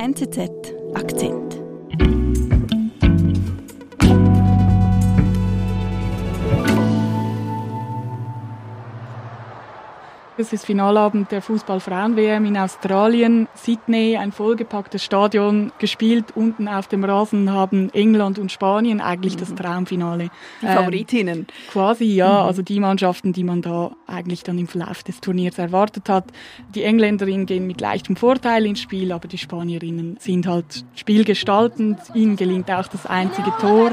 NZZ Akzent. Es ist Finalabend der Fußball-Frauen-WM in Australien. Sydney, ein vollgepacktes Stadion, gespielt. Unten auf dem Rasen haben England und Spanien eigentlich mhm. das Traumfinale. Die Favoritinnen. Ähm, quasi, ja. Mhm. Also die Mannschaften, die man da eigentlich dann im Verlauf des Turniers erwartet hat. Die Engländerinnen gehen mit leichtem Vorteil ins Spiel, aber die Spanierinnen sind halt spielgestaltend. Ihnen gelingt auch das einzige Tor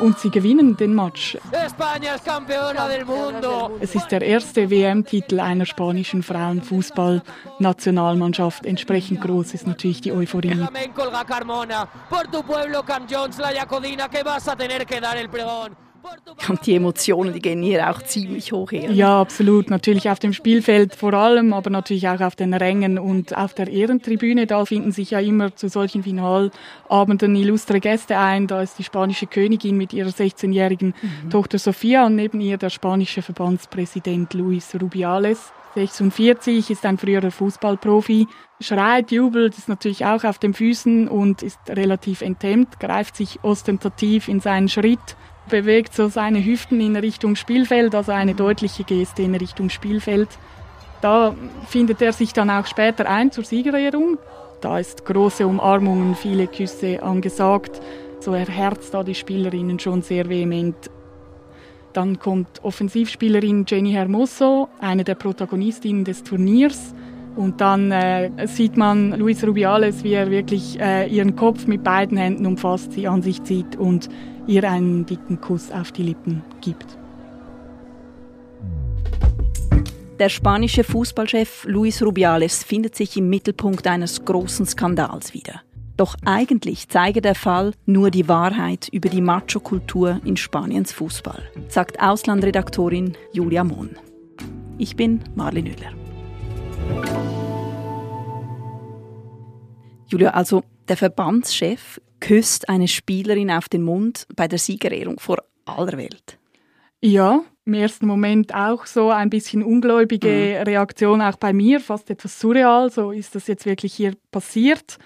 und sie gewinnen den Match. Es ist der erste WM-Titel einer spanischen Frauenfußball-Nationalmannschaft. Entsprechend groß ist natürlich die Euphorie. Und die Emotionen, die gehen hier auch ziemlich hoch her. Ja, absolut. Natürlich auf dem Spielfeld vor allem, aber natürlich auch auf den Rängen und auf der Ehrentribüne. Da finden sich ja immer zu solchen Finalabenden illustre Gäste ein. Da ist die spanische Königin mit ihrer 16-jährigen mhm. Tochter Sofia und neben ihr der spanische Verbandspräsident Luis Rubiales. 46, ist ein früherer Fußballprofi, schreit, jubelt, ist natürlich auch auf den Füßen und ist relativ enthemmt, greift sich ostentativ in seinen Schritt bewegt so seine Hüften in Richtung Spielfeld, also eine deutliche Geste in Richtung Spielfeld. Da findet er sich dann auch später ein zur Siegerehrung. Da ist große Umarmungen, viele Küsse angesagt. So erherzt da die Spielerinnen schon sehr vehement. Dann kommt Offensivspielerin Jenny Hermoso, eine der Protagonistinnen des Turniers. Und dann äh, sieht man Luis Rubiales, wie er wirklich äh, ihren Kopf mit beiden Händen umfasst, sie an sich zieht und ihr einen dicken Kuss auf die Lippen gibt. Der spanische Fußballchef Luis Rubiales findet sich im Mittelpunkt eines großen Skandals wieder. Doch eigentlich zeige der Fall nur die Wahrheit über die Macho-Kultur in Spaniens Fußball, sagt Auslandredaktorin Julia Mohn. Ich bin Marlene Müller. Julia, also der Verbandschef küsst eine Spielerin auf den Mund bei der Siegerehrung vor aller Welt. Ja, im ersten Moment auch so ein bisschen ungläubige mhm. Reaktion auch bei mir, fast etwas surreal. So ist das jetzt wirklich hier passiert.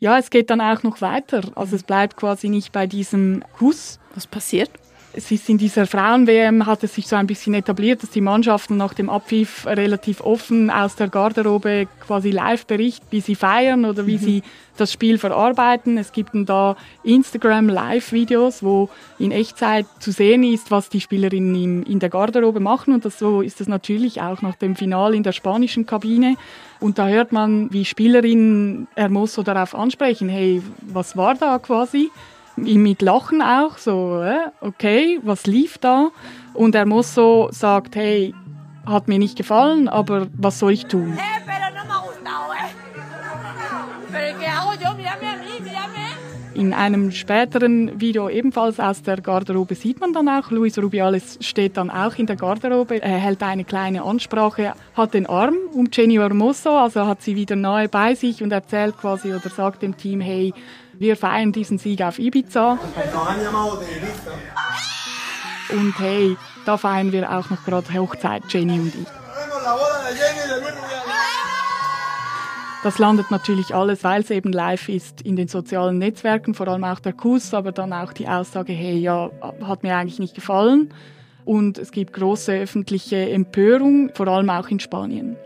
Ja, es geht dann auch noch weiter. Also es bleibt quasi nicht bei diesem Kuss. Was passiert? Es ist in dieser Frauen-WM hat es sich so ein bisschen etabliert, dass die Mannschaften nach dem Abpfiff relativ offen aus der Garderobe quasi live berichten, wie sie feiern oder wie mhm. sie das Spiel verarbeiten. Es gibt da Instagram Live-Videos, wo in Echtzeit zu sehen ist, was die Spielerinnen in, der Garderobe machen. Und das, so ist es natürlich auch nach dem Final in der spanischen Kabine. Und da hört man, wie Spielerinnen Hermoso darauf ansprechen, hey, was war da quasi? Mit Lachen auch, so, äh, okay, was lief da? Und er muss so sagt, hey, hat mir nicht gefallen, aber was soll ich tun? In einem späteren Video ebenfalls aus der Garderobe sieht man dann auch, Luis Rubiales steht dann auch in der Garderobe, er hält eine kleine Ansprache, hat den Arm um Jenny Hermoso, also hat sie wieder nahe bei sich und erzählt quasi oder sagt dem Team, hey, wir feiern diesen Sieg auf Ibiza. Und hey, da feiern wir auch noch gerade Hochzeit, Jenny und ich. Das landet natürlich alles, weil es eben live ist, in den sozialen Netzwerken, vor allem auch der Kuss, aber dann auch die Aussage, hey, ja, hat mir eigentlich nicht gefallen. Und es gibt große öffentliche Empörung, vor allem auch in Spanien.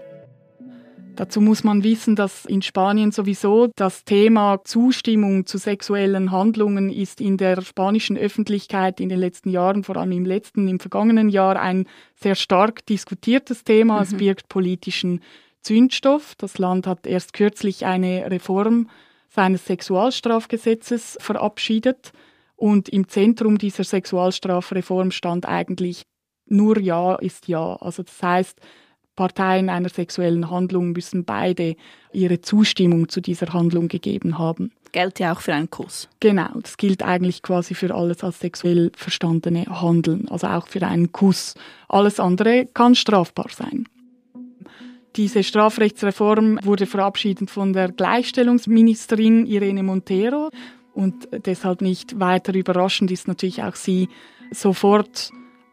Dazu muss man wissen, dass in Spanien sowieso das Thema Zustimmung zu sexuellen Handlungen ist in der spanischen Öffentlichkeit in den letzten Jahren, vor allem im letzten, im vergangenen Jahr, ein sehr stark diskutiertes Thema. Mhm. Es birgt politischen Zündstoff. Das Land hat erst kürzlich eine Reform seines Sexualstrafgesetzes verabschiedet. Und im Zentrum dieser Sexualstrafreform stand eigentlich nur Ja ist Ja. Also das heißt, Parteien einer sexuellen Handlung müssen beide ihre Zustimmung zu dieser Handlung gegeben haben. Gilt ja auch für einen Kuss. Genau, das gilt eigentlich quasi für alles als sexuell verstandene Handeln, also auch für einen Kuss. Alles andere kann strafbar sein. Diese Strafrechtsreform wurde verabschiedet von der Gleichstellungsministerin Irene Montero und deshalb nicht weiter überraschend ist natürlich auch sie sofort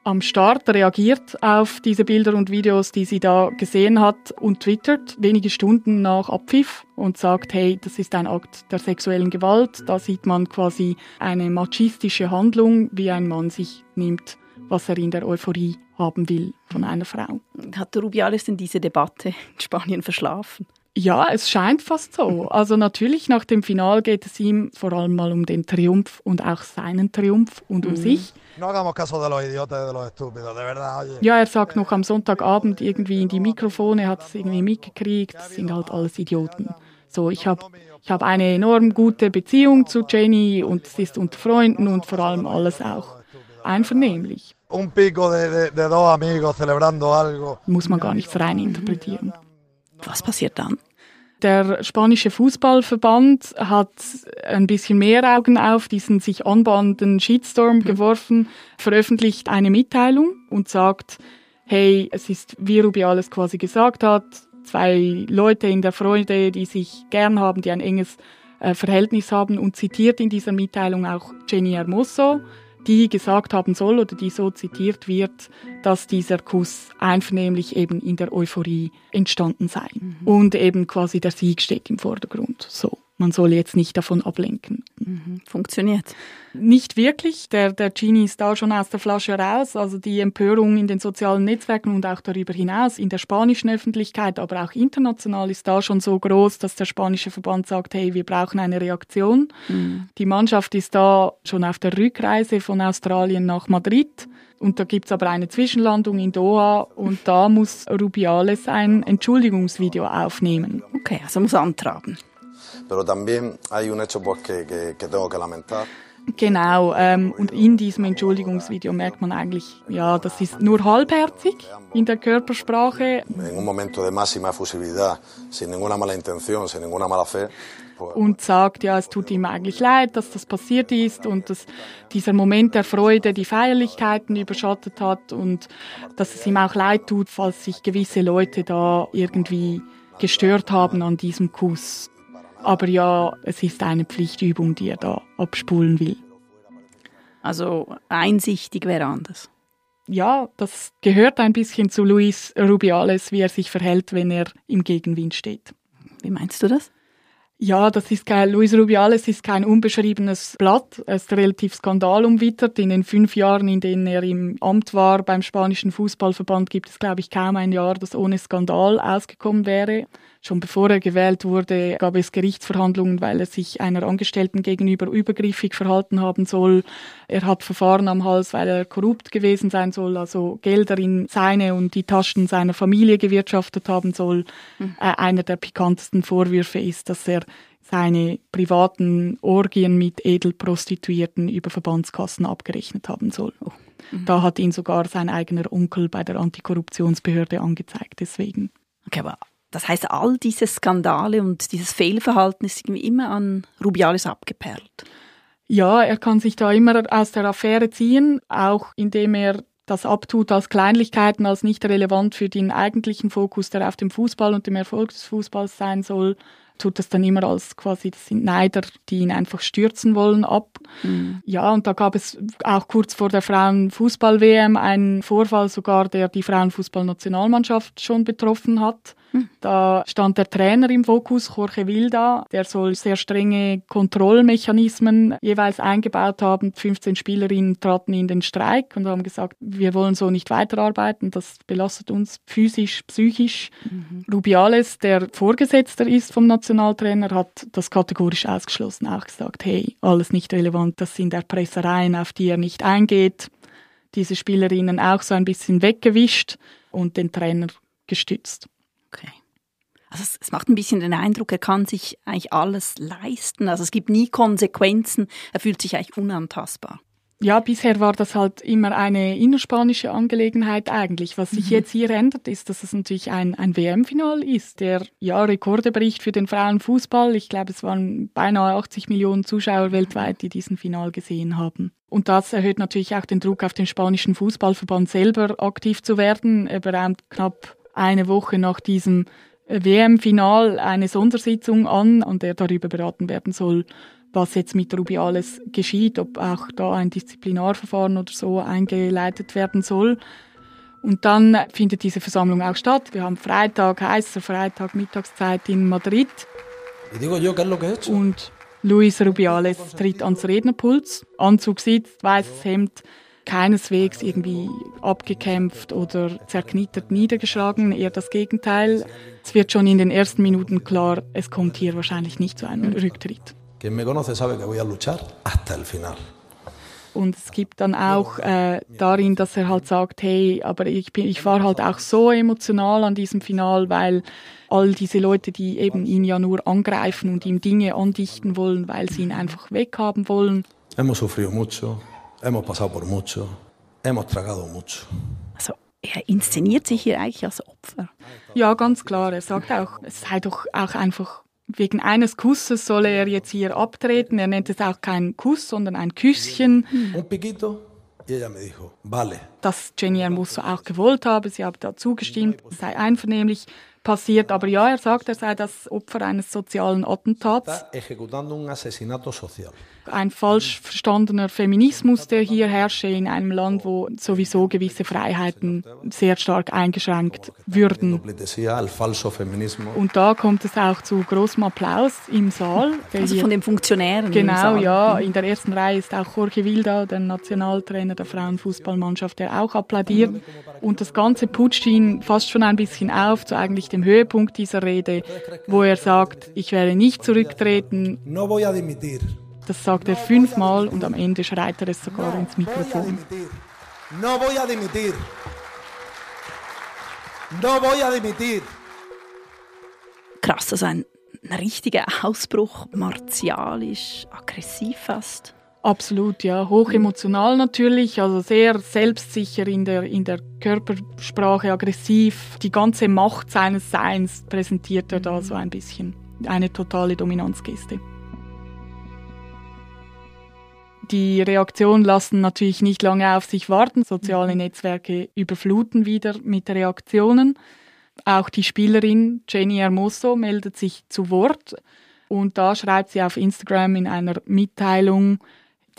am Start reagiert auf diese Bilder und Videos, die sie da gesehen hat und twittert wenige Stunden nach Abpfiff und sagt, hey, das ist ein Akt der sexuellen Gewalt. Da sieht man quasi eine machistische Handlung, wie ein Mann sich nimmt, was er in der Euphorie haben will von einer Frau. Hat Rubiales denn diese Debatte in Spanien verschlafen? Ja, es scheint fast so. Also natürlich nach dem Final geht es ihm vor allem mal um den Triumph und auch seinen Triumph und um mhm. sich. Ja, er sagt noch am Sonntagabend irgendwie in die Mikrofone, er hat es irgendwie mitgekriegt, das sind halt alles Idioten. So, ich habe ich hab eine enorm gute Beziehung zu Jenny und es ist unter Freunden und vor allem alles auch einvernehmlich. Muss man gar nichts rein interpretieren. Was passiert dann? Der spanische Fußballverband hat ein bisschen mehr Augen auf diesen sich anbahnenden Shitstorm mhm. geworfen, veröffentlicht eine Mitteilung und sagt, hey, es ist, wie Rubiales quasi gesagt hat, zwei Leute in der Freude, die sich gern haben, die ein enges äh, Verhältnis haben und zitiert in dieser Mitteilung auch Jenny Hermoso, die gesagt haben soll oder die so zitiert wird, dass dieser Kuss einvernehmlich eben in der Euphorie entstanden sei. Mhm. Und eben quasi der Sieg steht im Vordergrund. So man soll jetzt nicht davon ablenken. Mhm. Funktioniert. Nicht wirklich. Der, der Genie ist da schon aus der Flasche raus. Also die Empörung in den sozialen Netzwerken und auch darüber hinaus in der spanischen Öffentlichkeit, aber auch international ist da schon so groß, dass der spanische Verband sagt, hey, wir brauchen eine Reaktion. Mhm. Die Mannschaft ist da schon auf der Rückreise von Australien nach Madrid. Und da gibt's aber eine Zwischenlandung in Doha und da muss Rubiales ein Entschuldigungsvideo aufnehmen. Okay, also muss antraben pero también hay un hecho pues, que, que, que tengo que lamentar. Genau, ähm, und in diesem Entschuldigungsvideo merkt man eigentlich, ja, das ist nur halbherzig in der Körpersprache. En un momento de máxima efusividad, sin ninguna mala intención, sin ninguna mala fe. Und sagt, ja, es tut ihm eigentlich leid, dass das passiert ist und dass dieser Moment der Freude die Feierlichkeiten überschattet hat und dass es ihm auch leid tut, falls sich gewisse Leute da irgendwie gestört haben an diesem Kuss. Aber ja, es ist eine Pflichtübung, die er da abspulen will. Also einsichtig wäre anders. Ja, das gehört ein bisschen zu Luis Rubiales, wie er sich verhält, wenn er im Gegenwind steht. Wie meinst du das? Ja, das ist kein, Luis Rubiales ist kein unbeschriebenes Blatt. Er ist relativ skandalumwittert. In den fünf Jahren, in denen er im Amt war beim spanischen Fußballverband, gibt es, glaube ich, kaum ein Jahr, das ohne Skandal ausgekommen wäre. Schon bevor er gewählt wurde, gab es Gerichtsverhandlungen, weil er sich einer Angestellten gegenüber übergriffig verhalten haben soll. Er hat Verfahren am Hals, weil er korrupt gewesen sein soll, also Gelder in seine und die Taschen seiner Familie gewirtschaftet haben soll. Mhm. Äh, einer der pikantesten Vorwürfe ist, dass er seine privaten Orgien mit Edelprostituierten über Verbandskassen abgerechnet haben soll. Oh. Mhm. Da hat ihn sogar sein eigener Onkel bei der Antikorruptionsbehörde angezeigt, deswegen. Okay, aber das heißt, all diese Skandale und dieses Fehlverhalten ist irgendwie immer an Rubiales abgeperlt. Ja, er kann sich da immer aus der Affäre ziehen, auch indem er das abtut als Kleinlichkeiten, als nicht relevant für den eigentlichen Fokus, der auf dem Fußball und dem Erfolg des Fußballs sein soll tut das dann immer als quasi, das sind Neider, die ihn einfach stürzen wollen, ab. Mhm. Ja, und da gab es auch kurz vor der Frauenfußball-WM einen Vorfall sogar, der die Frauenfußballnationalmannschaft schon betroffen hat. Da stand der Trainer im Fokus, Jorge Wilda. Der soll sehr strenge Kontrollmechanismen jeweils eingebaut haben. 15 Spielerinnen traten in den Streik und haben gesagt, wir wollen so nicht weiterarbeiten. Das belastet uns physisch, psychisch. Mhm. Rubiales, der Vorgesetzter ist vom Nationaltrainer, hat das kategorisch ausgeschlossen. Auch gesagt, hey, alles nicht relevant. Das sind Erpressereien, auf die er nicht eingeht. Diese Spielerinnen auch so ein bisschen weggewischt und den Trainer gestützt. Okay. Also es, es, macht ein bisschen den Eindruck, er kann sich eigentlich alles leisten. Also es gibt nie Konsequenzen. Er fühlt sich eigentlich unantastbar. Ja, bisher war das halt immer eine innerspanische Angelegenheit eigentlich. Was sich mhm. jetzt hier ändert, ist, dass es natürlich ein, ein WM-Final ist, der ja Rekorde bricht für den Frauenfußball. Ich glaube, es waren beinahe 80 Millionen Zuschauer weltweit, die diesen Final gesehen haben. Und das erhöht natürlich auch den Druck auf den spanischen Fußballverband selber aktiv zu werden. Er beraumt knapp eine Woche nach diesem WM-Final eine Sondersitzung an, an der darüber beraten werden soll, was jetzt mit Rubiales geschieht, ob auch da ein Disziplinarverfahren oder so eingeleitet werden soll. Und dann findet diese Versammlung auch statt. Wir haben Freitag, heißer Freitag, Mittagszeit in Madrid. Und Luis Rubiales tritt ans Rednerpult. Anzug sitzt, weißes Hemd, keineswegs irgendwie abgekämpft oder zerknittert niedergeschlagen, eher das Gegenteil. Es wird schon in den ersten Minuten klar, es kommt hier wahrscheinlich nicht zu einem Rücktritt. Quien me conoce sabe que voy a luchar hasta el final. Und es gibt dann auch äh, darin, dass er halt sagt, hey, aber ich, bin, ich war halt auch so emotional an diesem Final, weil all diese Leute, die eben ihn ja nur angreifen und ihm Dinge andichten wollen, weil sie ihn einfach weghaben wollen. Hemos sufrido mucho, hemos pasado por mucho, hemos tragado mucho. Also er inszeniert sich hier eigentlich als Opfer. Ja, ganz klar. Er sagt auch, es sei doch auch einfach wegen eines Kusses solle er jetzt hier abtreten. Er nennt es auch keinen Kuss, sondern ein Küsschen. Das Jenny Hermoso auch gewollt habe. Sie habe da zugestimmt, es sei einvernehmlich passiert. Aber ja, er sagt, er sei das Opfer eines sozialen Attentats ein falsch verstandener Feminismus, der hier herrsche in einem Land, wo sowieso gewisse Freiheiten sehr stark eingeschränkt würden. Und da kommt es auch zu großem Applaus im Saal. Also von den Funktionären. Genau, ja. In der ersten Reihe ist auch Jorge Wilda, der Nationaltrainer der Frauenfußballmannschaft, der auch applaudiert. Und das Ganze putscht ihn fast schon ein bisschen auf zu eigentlich dem Höhepunkt dieser Rede, wo er sagt, ich werde nicht zurücktreten. No voy a dimitir. Das sagt er fünfmal und am Ende schreit er es sogar ins Mikrofon. No voy a dimitir. No voy a dimitir. Krass, also ein, ein richtiger Ausbruch, martialisch, aggressiv fast. Absolut, ja. Hochemotional natürlich, also sehr selbstsicher in der, in der Körpersprache, aggressiv. Die ganze Macht seines Seins präsentiert er da so ein bisschen. Eine totale Dominanzgeste. Die Reaktionen lassen natürlich nicht lange auf sich warten. Soziale mhm. Netzwerke überfluten wieder mit Reaktionen. Auch die Spielerin Jenny Hermoso meldet sich zu Wort und da schreibt sie auf Instagram in einer Mitteilung,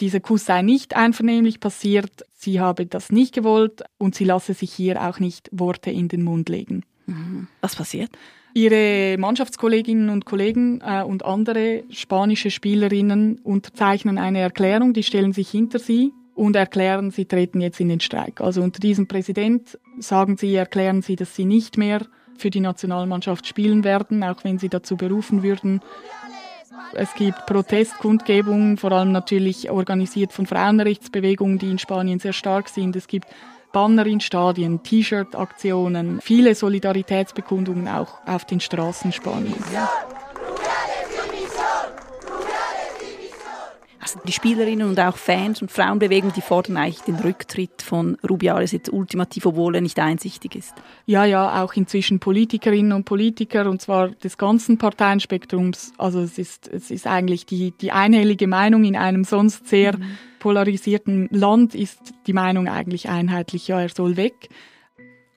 dieser Kuss sei nicht einvernehmlich passiert, sie habe das nicht gewollt und sie lasse sich hier auch nicht Worte in den Mund legen. Mhm. Was passiert? Ihre Mannschaftskolleginnen und Kollegen äh, und andere spanische Spielerinnen unterzeichnen eine Erklärung, die stellen sich hinter sie und erklären, sie treten jetzt in den Streik. Also unter diesem Präsident sagen sie, erklären sie, dass sie nicht mehr für die Nationalmannschaft spielen werden, auch wenn sie dazu berufen würden. Es gibt Protestkundgebungen, vor allem natürlich organisiert von Frauenrechtsbewegungen, die in Spanien sehr stark sind. Es gibt Banner in Stadien, T-Shirt-Aktionen, viele Solidaritätsbekundungen auch auf den Straßen Spaniens. Also die Spielerinnen und auch Fans und Frauenbewegungen, die fordern eigentlich den Rücktritt von Rubiales jetzt ultimativ, obwohl er nicht einsichtig ist. Ja, ja, auch inzwischen Politikerinnen und Politiker und zwar des ganzen Parteienspektrums. Also es ist, es ist eigentlich die, die einhellige Meinung in einem sonst sehr mhm. polarisierten Land ist die Meinung eigentlich einheitlich, ja, er soll weg.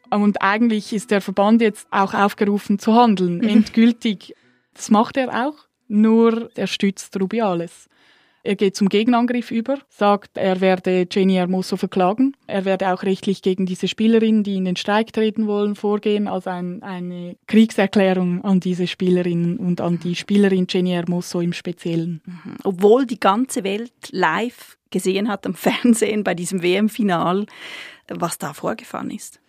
Und eigentlich ist der Verband jetzt auch aufgerufen zu handeln, mhm. endgültig. Das macht er auch, nur er stützt Rubiales. Er geht zum Gegenangriff über, sagt, er werde Jenny Hermoso verklagen. Er werde auch rechtlich gegen diese Spielerinnen, die in den Streik treten wollen, vorgehen, als ein, eine Kriegserklärung an diese Spielerinnen und an die Spielerin Jenny Hermoso im Speziellen. Mhm. Obwohl die ganze Welt live gesehen hat am Fernsehen bei diesem WM-Final, was da vorgefahren ist.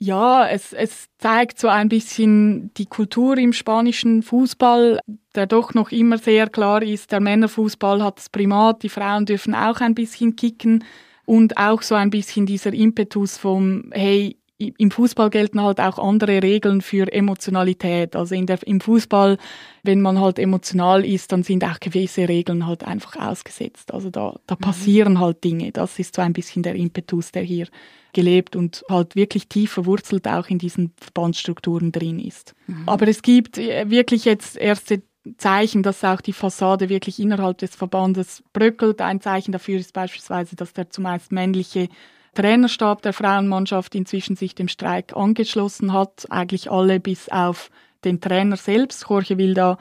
Ja, es, es zeigt so ein bisschen die Kultur im spanischen Fußball, der doch noch immer sehr klar ist, der Männerfußball hat das Primat, die Frauen dürfen auch ein bisschen kicken. Und auch so ein bisschen dieser Impetus vom, hey, im Fußball gelten halt auch andere Regeln für Emotionalität. Also in der, im Fußball, wenn man halt emotional ist, dann sind auch gewisse Regeln halt einfach ausgesetzt. Also da, da mhm. passieren halt Dinge. Das ist so ein bisschen der Impetus, der hier gelebt und halt wirklich tief verwurzelt auch in diesen Verbandsstrukturen drin ist. Mhm. Aber es gibt äh, wirklich jetzt erste Zeichen, dass auch die Fassade wirklich innerhalb des Verbandes bröckelt. Ein Zeichen dafür ist beispielsweise, dass der zumeist männliche Trainerstab der Frauenmannschaft inzwischen sich dem Streik angeschlossen hat. Eigentlich alle bis auf den Trainer selbst. Jorge Wilda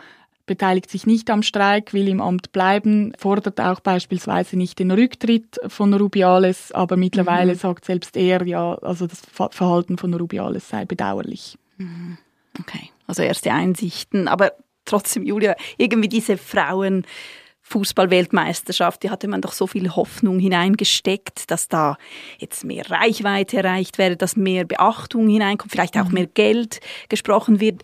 beteiligt sich nicht am Streik, will im Amt bleiben, fordert auch beispielsweise nicht den Rücktritt von Rubiales, aber mittlerweile mhm. sagt selbst er, ja, also das Verhalten von Rubiales sei bedauerlich. Mhm. Okay, also erste Einsichten, aber trotzdem, Julia, irgendwie diese Frauen Fußballweltmeisterschaft, die hatte man doch so viel Hoffnung hineingesteckt, dass da jetzt mehr Reichweite erreicht werde, dass mehr Beachtung hineinkommt, vielleicht auch mhm. mehr Geld gesprochen wird,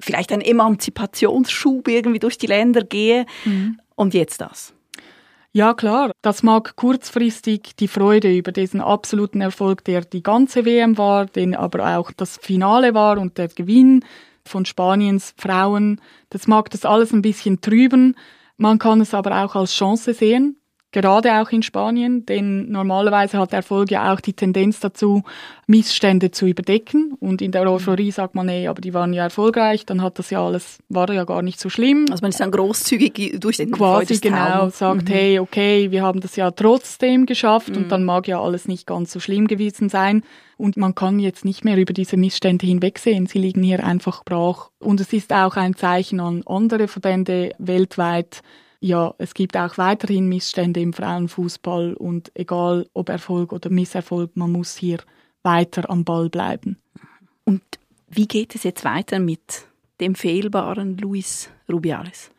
vielleicht ein Emanzipationsschub irgendwie durch die Länder gehe. Mhm. Und jetzt das. Ja, klar. Das mag kurzfristig die Freude über diesen absoluten Erfolg, der die ganze WM war, den aber auch das Finale war und der Gewinn von Spaniens Frauen, das mag das alles ein bisschen trüben. Man kann es aber auch als Chance sehen, gerade auch in Spanien, denn normalerweise hat Erfolg ja auch die Tendenz dazu, Missstände zu überdecken. Und in der Euphorie sagt man, nee, aber die waren ja erfolgreich, dann hat das ja alles, war ja gar nicht so schlimm. Also man ist dann großzügig durch den Quasi genau, sagt, mhm. hey, okay, wir haben das ja trotzdem geschafft mhm. und dann mag ja alles nicht ganz so schlimm gewesen sein. Und man kann jetzt nicht mehr über diese Missstände hinwegsehen. Sie liegen hier einfach brach. Und es ist auch ein Zeichen an andere Verbände weltweit, ja, es gibt auch weiterhin Missstände im Frauenfußball und egal ob Erfolg oder Misserfolg, man muss hier weiter am Ball bleiben. Und wie geht es jetzt weiter mit dem fehlbaren Luis Rubiales?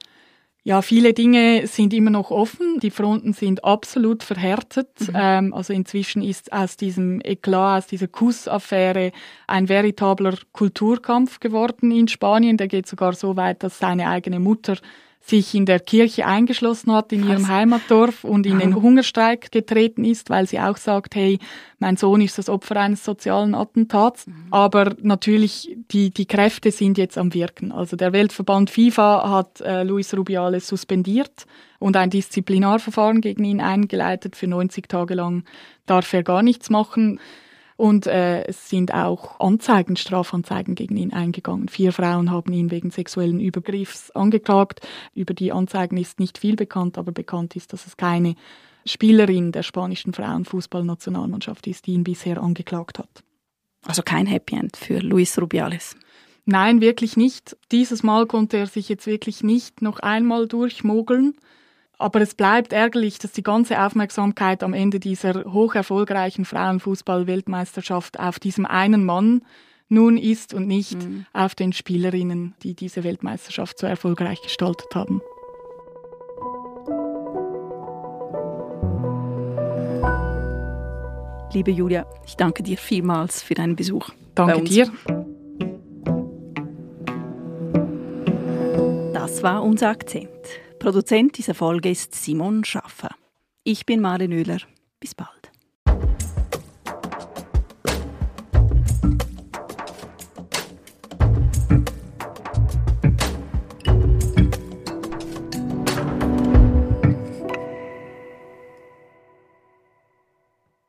Ja, viele Dinge sind immer noch offen. Die Fronten sind absolut verhärtet. Mhm. Ähm, also inzwischen ist aus diesem Eklat, aus dieser Kussaffäre ein veritabler Kulturkampf geworden in Spanien. Der geht sogar so weit, dass seine eigene Mutter sich in der Kirche eingeschlossen hat in ihrem Heimatdorf und in den Hungerstreik getreten ist, weil sie auch sagt, hey, mein Sohn ist das Opfer eines sozialen Attentats. Mhm. Aber natürlich, die, die Kräfte sind jetzt am Wirken. Also der Weltverband FIFA hat äh, Luis Rubiales suspendiert und ein Disziplinarverfahren gegen ihn eingeleitet. Für 90 Tage lang darf er gar nichts machen. Und äh, es sind auch Anzeigen, Strafanzeigen gegen ihn eingegangen. Vier Frauen haben ihn wegen sexuellen Übergriffs angeklagt. Über die Anzeigen ist nicht viel bekannt, aber bekannt ist, dass es keine Spielerin der spanischen Frauenfußballnationalmannschaft ist, die ihn bisher angeklagt hat. Also kein Happy End für Luis Rubiales. Nein, wirklich nicht. Dieses Mal konnte er sich jetzt wirklich nicht noch einmal durchmogeln. Aber es bleibt ärgerlich, dass die ganze Aufmerksamkeit am Ende dieser hoch erfolgreichen Frauenfußball-Weltmeisterschaft auf diesem einen Mann nun ist und nicht mhm. auf den Spielerinnen, die diese Weltmeisterschaft so erfolgreich gestaltet haben. Liebe Julia, ich danke dir vielmals für deinen Besuch. Danke dir. Das war unser Akzent. Produzent dieser Folge ist Simon Schaffer. Ich bin Maren Oehler. Bis bald.